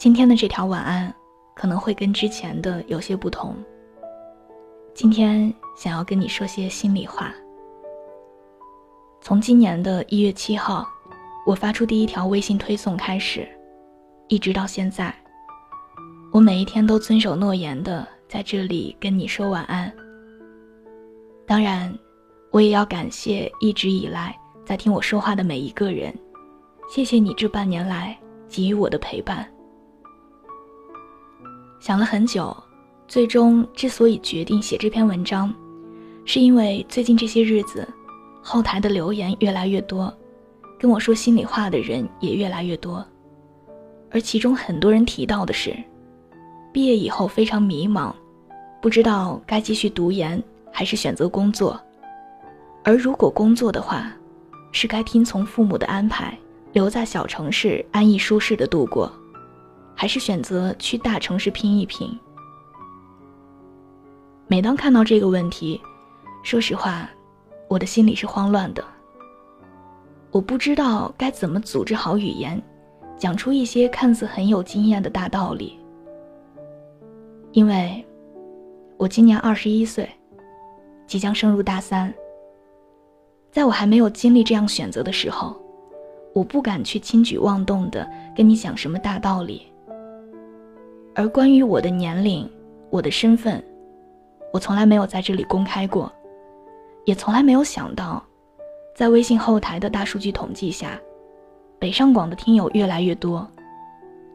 今天的这条晚安可能会跟之前的有些不同。今天想要跟你说些心里话。从今年的一月七号，我发出第一条微信推送开始，一直到现在，我每一天都遵守诺言的在这里跟你说晚安。当然，我也要感谢一直以来在听我说话的每一个人，谢谢你这半年来给予我的陪伴。想了很久，最终之所以决定写这篇文章，是因为最近这些日子。后台的留言越来越多，跟我说心里话的人也越来越多，而其中很多人提到的是，毕业以后非常迷茫，不知道该继续读研还是选择工作，而如果工作的话，是该听从父母的安排留在小城市安逸舒适的度过，还是选择去大城市拼一拼？每当看到这个问题，说实话。我的心里是慌乱的。我不知道该怎么组织好语言，讲出一些看似很有经验的大道理。因为，我今年二十一岁，即将升入大三。在我还没有经历这样选择的时候，我不敢去轻举妄动的跟你讲什么大道理。而关于我的年龄、我的身份，我从来没有在这里公开过。也从来没有想到，在微信后台的大数据统计下，北上广的听友越来越多，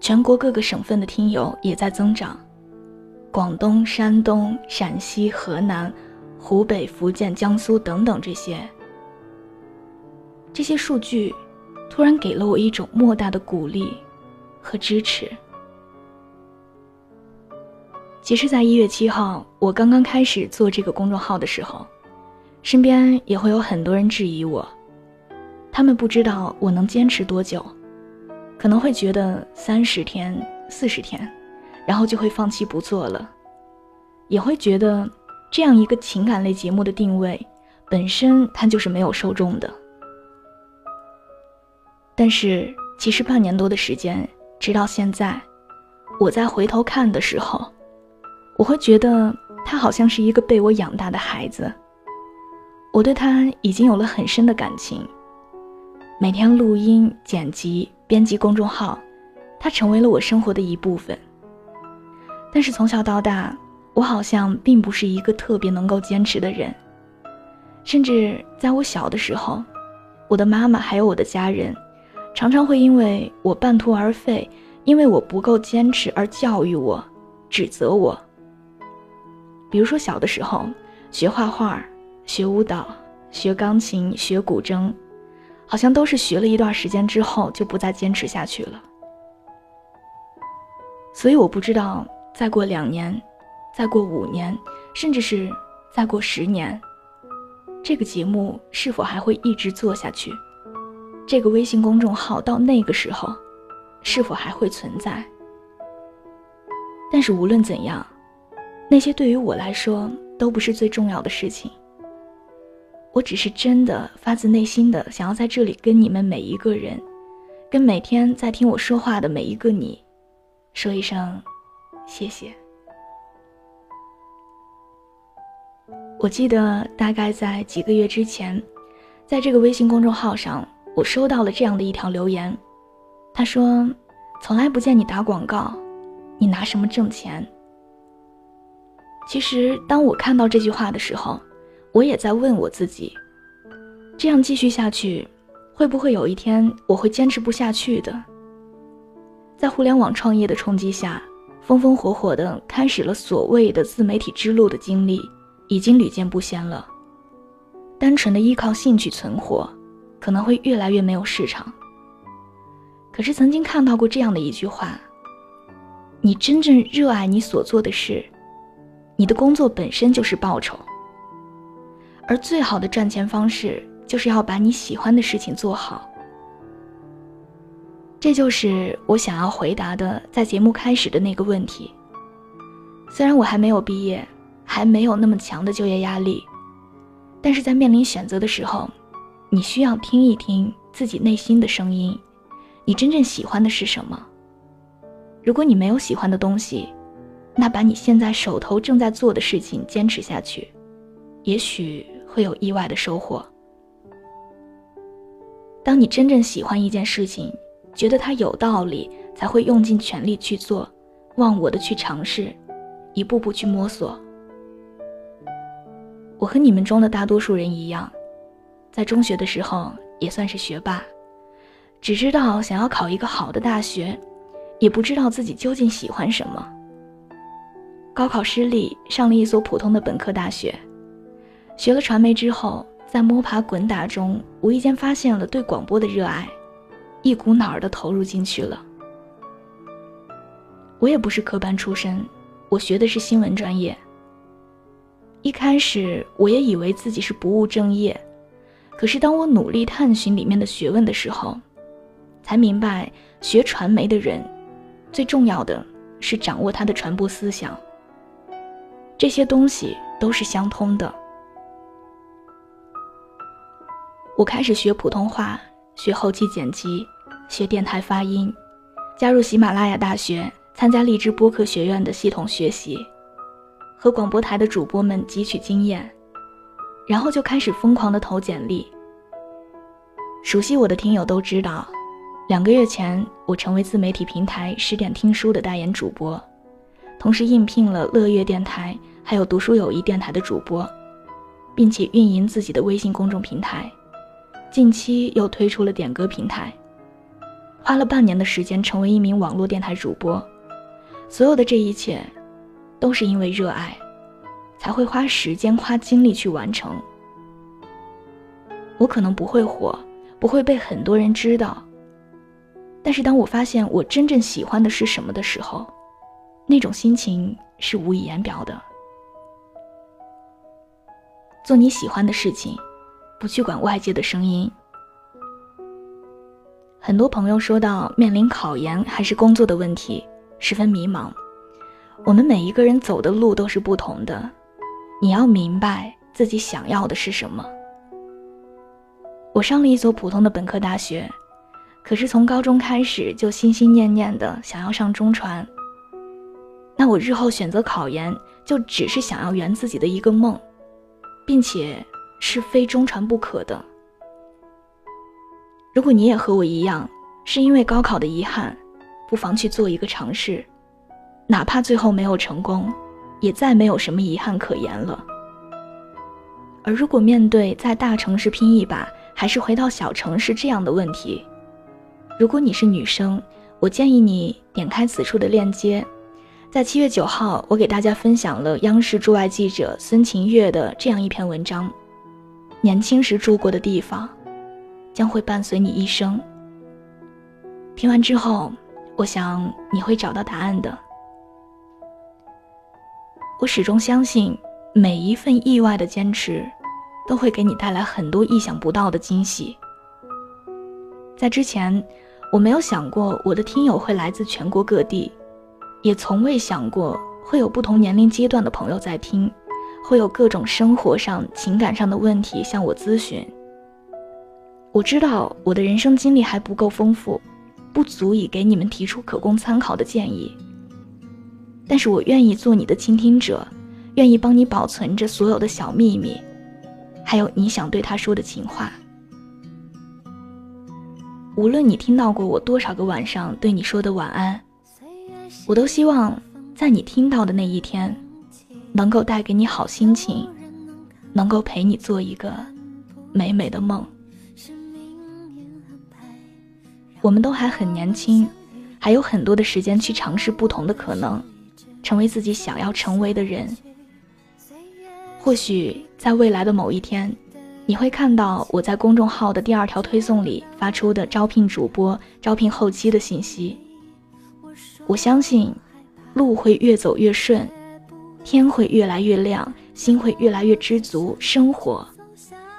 全国各个省份的听友也在增长，广东、山东、陕西、河南、湖北、福建、江苏等等这些，这些数据突然给了我一种莫大的鼓励和支持。其实，在一月七号我刚刚开始做这个公众号的时候。身边也会有很多人质疑我，他们不知道我能坚持多久，可能会觉得三十天、四十天，然后就会放弃不做了，也会觉得这样一个情感类节目的定位本身它就是没有受众的。但是其实半年多的时间，直到现在，我在回头看的时候，我会觉得他好像是一个被我养大的孩子。我对他已经有了很深的感情。每天录音、剪辑、编辑公众号，他成为了我生活的一部分。但是从小到大，我好像并不是一个特别能够坚持的人。甚至在我小的时候，我的妈妈还有我的家人，常常会因为我半途而废，因为我不够坚持而教育我、指责我。比如说小的时候学画画。学舞蹈、学钢琴、学古筝，好像都是学了一段时间之后就不再坚持下去了。所以我不知道再过两年、再过五年，甚至是再过十年，这个节目是否还会一直做下去？这个微信公众号到那个时候，是否还会存在？但是无论怎样，那些对于我来说都不是最重要的事情。我只是真的发自内心的想要在这里跟你们每一个人，跟每天在听我说话的每一个你，说一声谢谢。我记得大概在几个月之前，在这个微信公众号上，我收到了这样的一条留言，他说：“从来不见你打广告，你拿什么挣钱？”其实当我看到这句话的时候。我也在问我自己，这样继续下去，会不会有一天我会坚持不下去的？在互联网创业的冲击下，风风火火的开始了所谓的自媒体之路的经历，已经屡见不鲜了。单纯的依靠兴趣存活，可能会越来越没有市场。可是曾经看到过这样的一句话：你真正热爱你所做的事，你的工作本身就是报酬。而最好的赚钱方式，就是要把你喜欢的事情做好。这就是我想要回答的，在节目开始的那个问题。虽然我还没有毕业，还没有那么强的就业压力，但是在面临选择的时候，你需要听一听自己内心的声音，你真正喜欢的是什么？如果你没有喜欢的东西，那把你现在手头正在做的事情坚持下去，也许会有意外的收获。当你真正喜欢一件事情，觉得它有道理，才会用尽全力去做，忘我的去尝试，一步步去摸索。我和你们中的大多数人一样，在中学的时候也算是学霸，只知道想要考一个好的大学。也不知道自己究竟喜欢什么。高考失利，上了一所普通的本科大学。学了传媒之后，在摸爬滚打中，无意间发现了对广播的热爱，一股脑儿的投入进去了。我也不是科班出身，我学的是新闻专业。一开始，我也以为自己是不务正业，可是当我努力探寻里面的学问的时候，才明白学传媒的人。最重要的是掌握它的传播思想。这些东西都是相通的。我开始学普通话，学后期剪辑，学电台发音，加入喜马拉雅大学，参加荔枝播客学院的系统学习，和广播台的主播们汲取经验，然后就开始疯狂的投简历。熟悉我的听友都知道。两个月前，我成为自媒体平台十点听书的代言主播，同时应聘了乐乐电台还有读书友谊电台的主播，并且运营自己的微信公众平台。近期又推出了点歌平台，花了半年的时间成为一名网络电台主播。所有的这一切，都是因为热爱，才会花时间花精力去完成。我可能不会火，不会被很多人知道。但是当我发现我真正喜欢的是什么的时候，那种心情是无以言表的。做你喜欢的事情，不去管外界的声音。很多朋友说到面临考研还是工作的问题，十分迷茫。我们每一个人走的路都是不同的，你要明白自己想要的是什么。我上了一所普通的本科大学。可是从高中开始就心心念念的想要上中传。那我日后选择考研，就只是想要圆自己的一个梦，并且是非中传不可的。如果你也和我一样，是因为高考的遗憾，不妨去做一个尝试，哪怕最后没有成功，也再没有什么遗憾可言了。而如果面对在大城市拼一把，还是回到小城市这样的问题，如果你是女生，我建议你点开此处的链接，在七月九号，我给大家分享了央视驻外记者孙晴月的这样一篇文章：年轻时住过的地方，将会伴随你一生。听完之后，我想你会找到答案的。我始终相信，每一份意外的坚持，都会给你带来很多意想不到的惊喜。在之前。我没有想过我的听友会来自全国各地，也从未想过会有不同年龄阶段的朋友在听，会有各种生活上、情感上的问题向我咨询。我知道我的人生经历还不够丰富，不足以给你们提出可供参考的建议。但是我愿意做你的倾听者，愿意帮你保存着所有的小秘密，还有你想对他说的情话。无论你听到过我多少个晚上对你说的晚安，我都希望在你听到的那一天，能够带给你好心情，能够陪你做一个美美的梦。我们都还很年轻，还有很多的时间去尝试不同的可能，成为自己想要成为的人。或许在未来的某一天。你会看到我在公众号的第二条推送里发出的招聘主播、招聘后期的信息。我相信，路会越走越顺，天会越来越亮，心会越来越知足，生活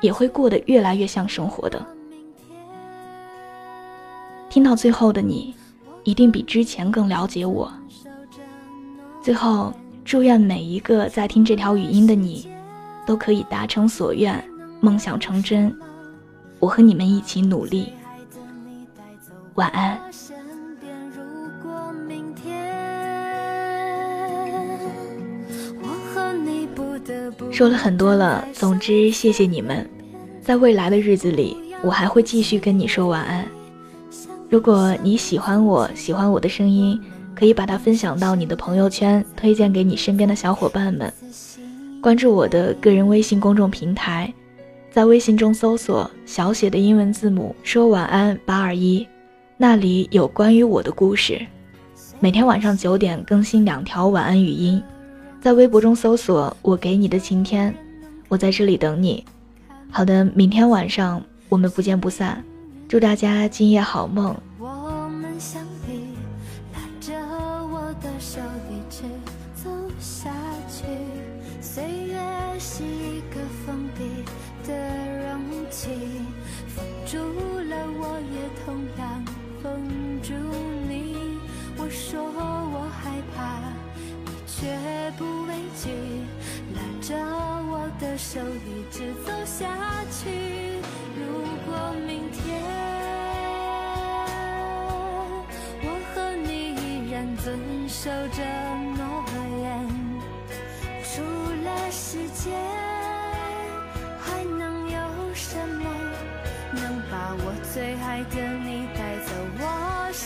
也会过得越来越像生活的。听到最后的你，一定比之前更了解我。最后，祝愿每一个在听这条语音的你，都可以达成所愿。梦想成真，我和你们一起努力。晚安。说了很多了，总之谢谢你们。在未来的日子里，我还会继续跟你说晚安。如果你喜欢我，喜欢我的声音，可以把它分享到你的朋友圈，推荐给你身边的小伙伴们。关注我的个人微信公众平台，在微信中搜索小写的英文字母“说晚安八二一”，那里有关于我的故事。每天晚上九点更新两条晚安语音，在微博中搜索“我给你的晴天”，我在这里等你。好的，明天晚上我们不见不散。祝大家今夜好梦。下去。如果明天我和你依然遵守着诺言，除了时间，还能有什么能把我最爱的你带走我身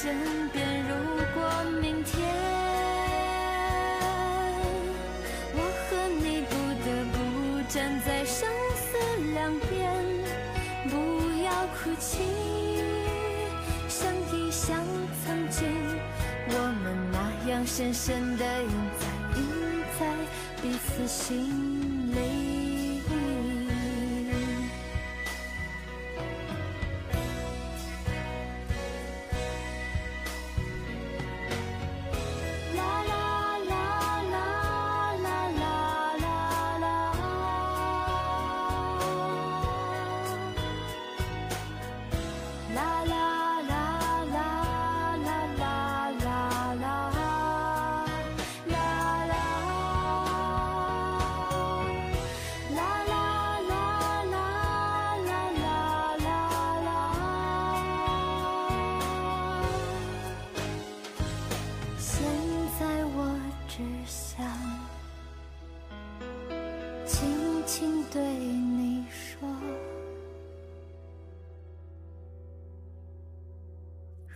深深的印在印在彼此心里。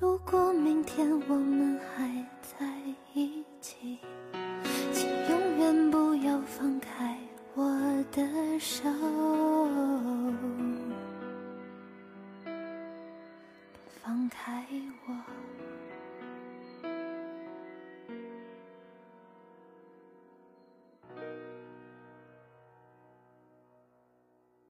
如果明天我们还在一起，请永远不要放开我的手，